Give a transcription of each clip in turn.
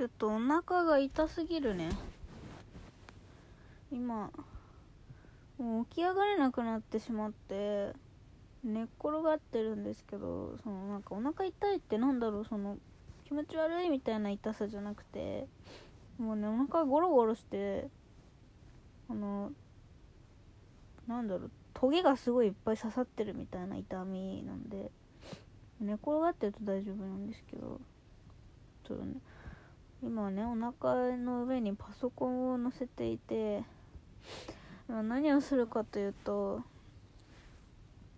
ちょっとお腹が痛すぎるね。今もう起き上がれなくなってしまって寝っ転がってるんですけどそのなんかお腹痛いってなんだろうその気持ち悪いみたいな痛さじゃなくてもうねお腹ゴロゴロしてあのなんだろうトゲがすごいいっぱい刺さってるみたいな痛みなんで寝転がってると大丈夫なんですけどちょっとね今ねお腹の上にパソコンを乗せていて今何をするかというと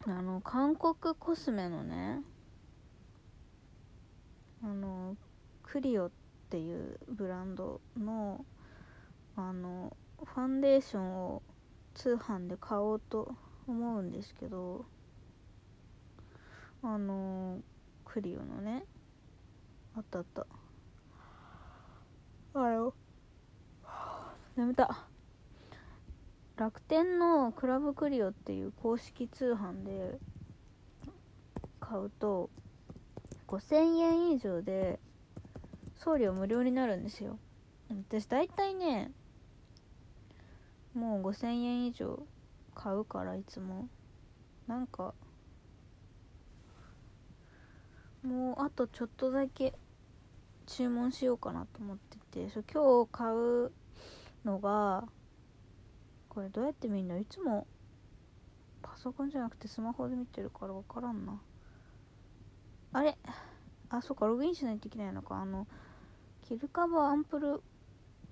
あの韓国コスメのねあのクリオっていうブランドのあのファンデーションを通販で買おうと思うんですけどあのクリオのねあったあった。あよ眠た。楽天のクラブクリオっていう公式通販で買うと5000円以上で送料無料になるんですよ。私大体ねもう5000円以上買うからいつも。なんかもうあとちょっとだけ。注文しようかなと思っててそ今日買うのがこれどうやって見るの？いつもパソコンじゃなくてスマホで見てるから分からんな。あれ？あそっかログインしないといけないのか。あのキルカバーアンプル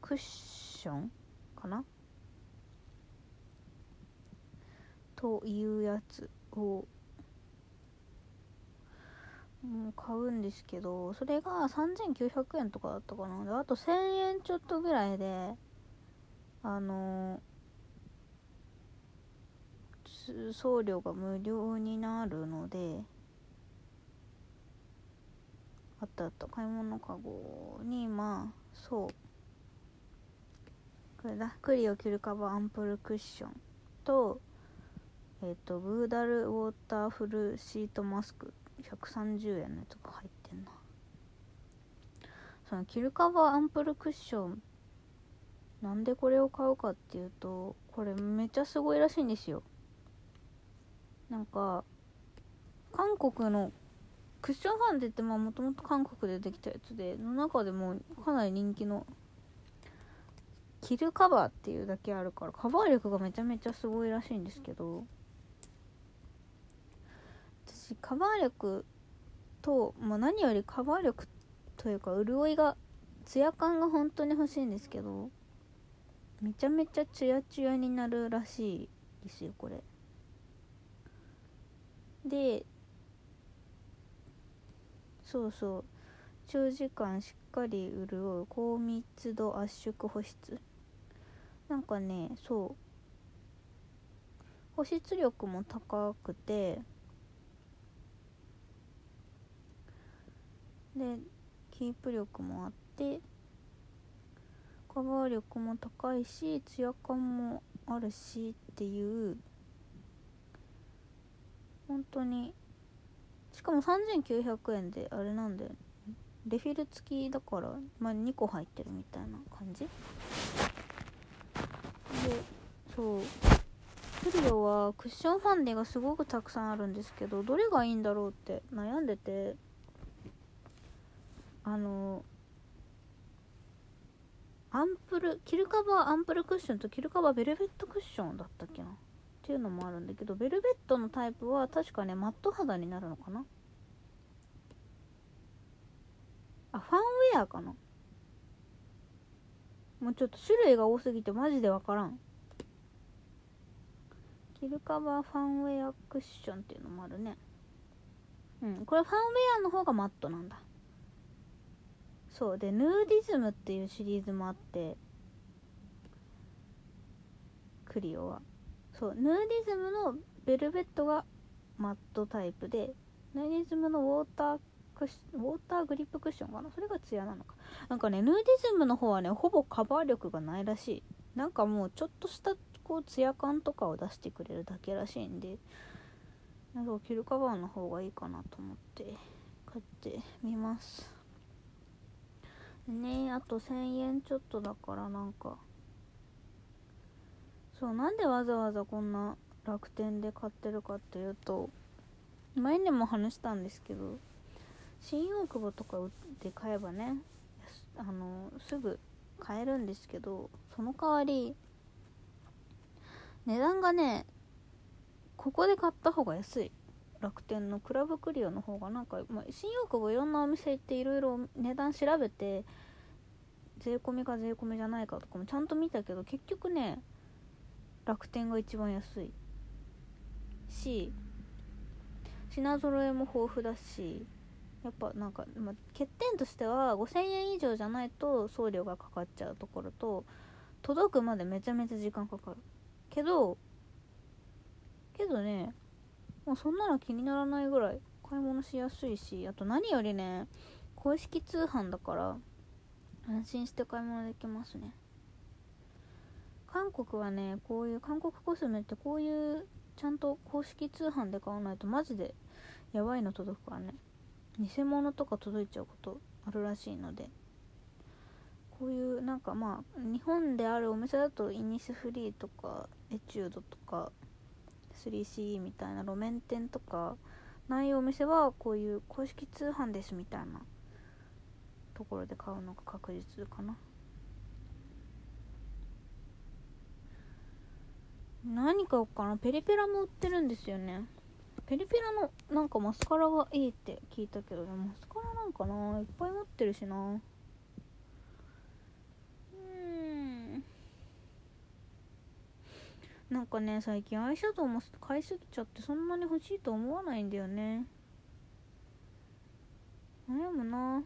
クッションかな？というやつをもう買うんですけどそれが3900円とかだったかな。であと1000円ちょっとぐらいであの送料が無料になるのであったあった。買い物かごにまあそう。これだ。クリオキュルカバーアンプルクッションとえっ、ー、とブーダルウォーターフルシートマスク。130円のやつが入ってんな。そのキルカバーアンプルクッションなんでこれを買うかっていうとこれめっちゃすごいらしいんですよ。なんか韓国のクッションファンデってもともと韓国でできたやつでの中でもかなり人気のキルカバーっていうだけあるからカバー力がめちゃめちゃすごいらしいんですけど私カバー力と、まあ、何よりカバー力というか潤いがツヤ感が本当に欲しいんですけどめちゃめちゃツヤツヤになるらしいですよこれ。でそうそう。長時間しっかり潤う高密度圧縮保湿。なんかねそう。保湿力も高くてでキープ力もあってカバー力も高いしツヤ感もあるしっていう本当にしかも3900円であれなんだよね。レフィル付きだから、まあ、2個入ってるみたいな感じ。でそうクリオはクッションファンデがすごくたくさんあるんですけどどれがいいんだろうって悩んでて。あのアンプルキルカバーアンプルクッションとキルカバーベルベットクッションだったっけな？っていうのもあるんだけどベルベットのタイプは確かねマット肌になるのかな？あファンウェアかな？もうちょっと種類が多すぎてマジでわからん。キルカバーファンウェアクッションっていうのもあるね。うんこれファンウェアの方がマットなんだ。そうでヌーディズムっていうシリーズもあって。クリオは。そうヌーディズムのベルベットがマットタイプでヌーディズムのウォーターウォーターグリップクッションかな？それがツヤなのか。なんかねヌーディズムの方はねほぼカバー力がないらしい。なんかもうちょっとしたこうツヤ感とかを出してくれるだけらしいんで。なんかキルカバーの方がいいかなと思って買ってみます。ねあと1000円ちょっとだからなんか。そうなんでわざわざこんな楽天で買ってるかっていうと前にも話したんですけど新大久保とかで買えばねあのすぐ買えるんですけどその代わり値段がねここで買った方が安い。楽天のクラブクリオの方がなんか、まあ、新大久保いろんなお店行っていろいろ値段調べて税込みか税込みじゃないかとかもちゃんと見たけど結局ね楽天が一番安いし品揃えも豊富だしやっぱなんか、まあ、欠点としては5000円以上じゃないと送料がかかっちゃうところと届くまでめちゃめちゃ時間かかる。けどけどねもうそんなの気にならないぐらい買い物しやすいしあと何よりね公式通販だから安心して買い物できますね。韓国はねこういう韓国コスメってこういうちゃんと公式通販で買わないとマジでやばいの届くからね。偽物とか届いちゃうことあるらしいので。こういうなんかまあ日本であるお店だとイニスフリーとかエチュードとか 3CE みたいな路面店とかないお店はこういう公式通販ですみたいなところで買うのが確実かな。何買おうかな。ペリペラも売ってるんですよね。ペリペラのなんかマスカラがいいって聞いたけどマスカラなんかな。いっぱい持ってるしなうんなんかね最近アイシャドウも買いすぎちゃってそんなに欲しいと思わないんだよね。悩むな。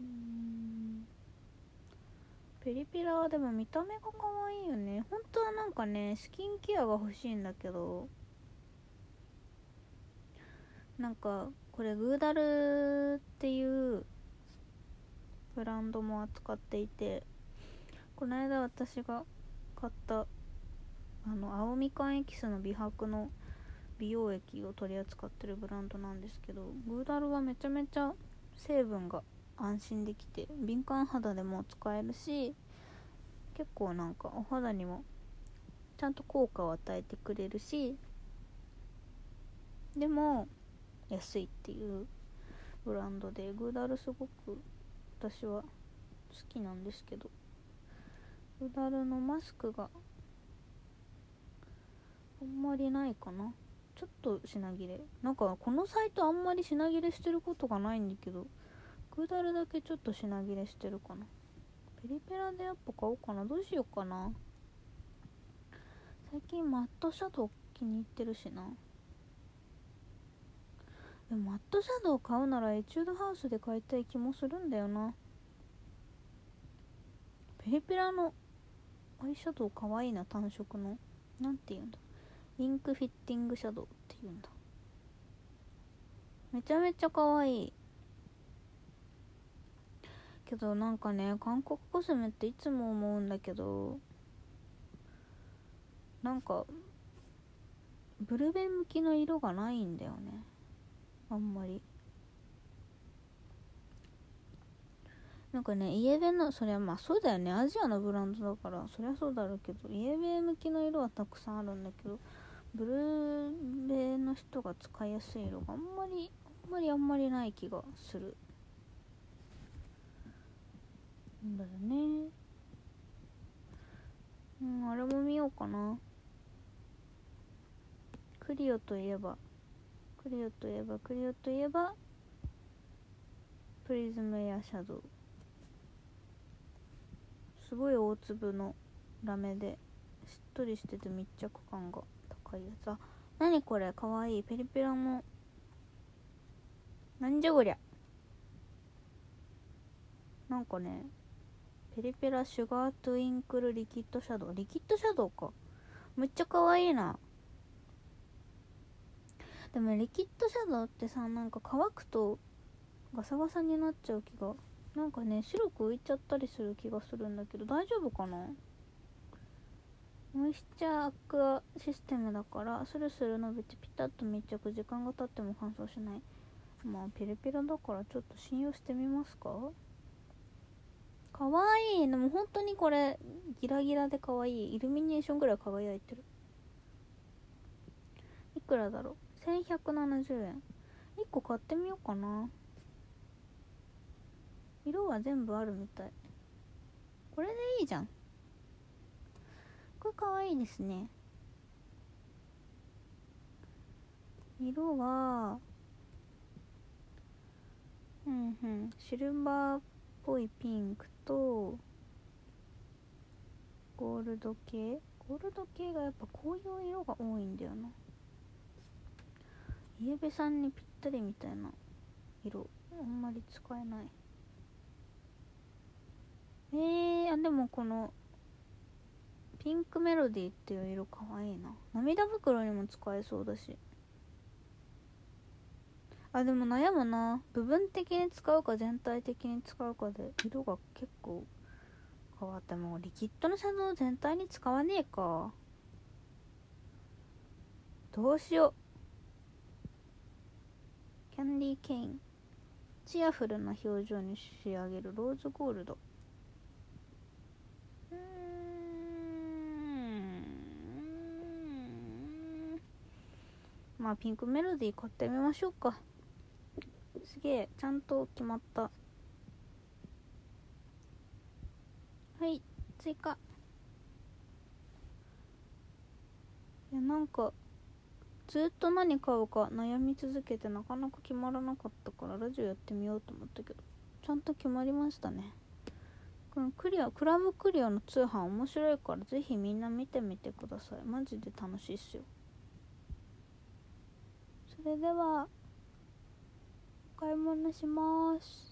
うん。ペリペラはでも見た目が可愛いよね。本当はなんかねスキンケアが欲しいんだけど。なんかこれグーダルっていうブランドも扱っていてこの間私が買ったあの青みかんエキスの美白の美容液を取り扱ってるブランドなんですけどグーダルはめちゃめちゃ成分が安心できて敏感肌でも使えるし結構なんかお肌にもちゃんと効果を与えてくれるしでも安いっていうブランドでグーダルすごく私は好きなんですけどグーダルのマスクがあんまりないかな。ちょっと品切れ。なんかこのサイトあんまり品切れしてることがないんだけどグーダルだけちょっと品切れしてるかな。ペリペラでやっぱ買おうかな。どうしようかな。最近マットシャドウ気に入ってるしな。でもマットシャドウ買うならエチュードハウスで買いたい気もするんだよな。ペリペラのアイシャドウかわいいな単色の。なんて言うんだインクフィッティングシャドウって言うんだ。めちゃめちゃかわい。いけどなんかね韓国コスメっていつも思うんだけどなんかブルベ向きの色がないんだよね。あんまり。なんかねイエベのそれはまあそうだよね。アジアのブランドだからそりゃそうだろうけどイエベ向きの色はたくさんあるんだけどブルーベの人が使いやすい色があんまりあんまりあんまりない気がする。んだよね。うんあれも見ようかな。クリオといえばクリオといえばクリオといえばプリズムエアシャドウ。すごい大粒のラメでしっとりしてて密着感が。高いうやつあ何これかわいいペリペラのなんじゃこりゃ。なんかねペリペラシュガートゥインクルリキッドシャドウ。リキッドシャドウか。めっちゃ可愛いな。でもリキッドシャドウってさなんか乾くとガサガサになっちゃう気がなんかね白く浮いちゃったりする気がするんだけど大丈夫かな？モイスチャーアクアシステムだからスルスル伸びてピタッと密着時間が経っても乾燥しない。まあペラペラだからちょっと信用してみますか？かわい。いでも本当にこれギラギラでかわい。いイルミネーションぐらい輝いてる。いくらだろう？1170円。1個買ってみようかな。色は全部あるみたい。これでいいじゃん。これかわいいですね。色はうんうん。シルバーっぽいピンクとゴールド系。ゴールド系がやっぱこういう色が多いんだよな。イエベさんにぴったりみたいな色。あんまり使えない。えー、あでもこのピンクメロディーっていう色かわいいな。涙袋にも使えそうだし。あでも悩むな。部分的に使うか全体的に使うかで色が結構変わってもうリキッドのシャドウ全体に使わねえか。どうしよう。キャンディーケインチアフルな表情に仕上げるローズゴールド。まあピンクメロディー買ってみましょうか。すげえちゃんと決まった。はい追加。いやなんかずっと何買うか悩み続けてなかなか決まらなかったからラジオやってみようと思ったけどちゃんと決まりましたね。このクリアクラブクリアの通販面白いからぜひみんな見てみてください。マジで楽しいっすよ。それではお買い物します。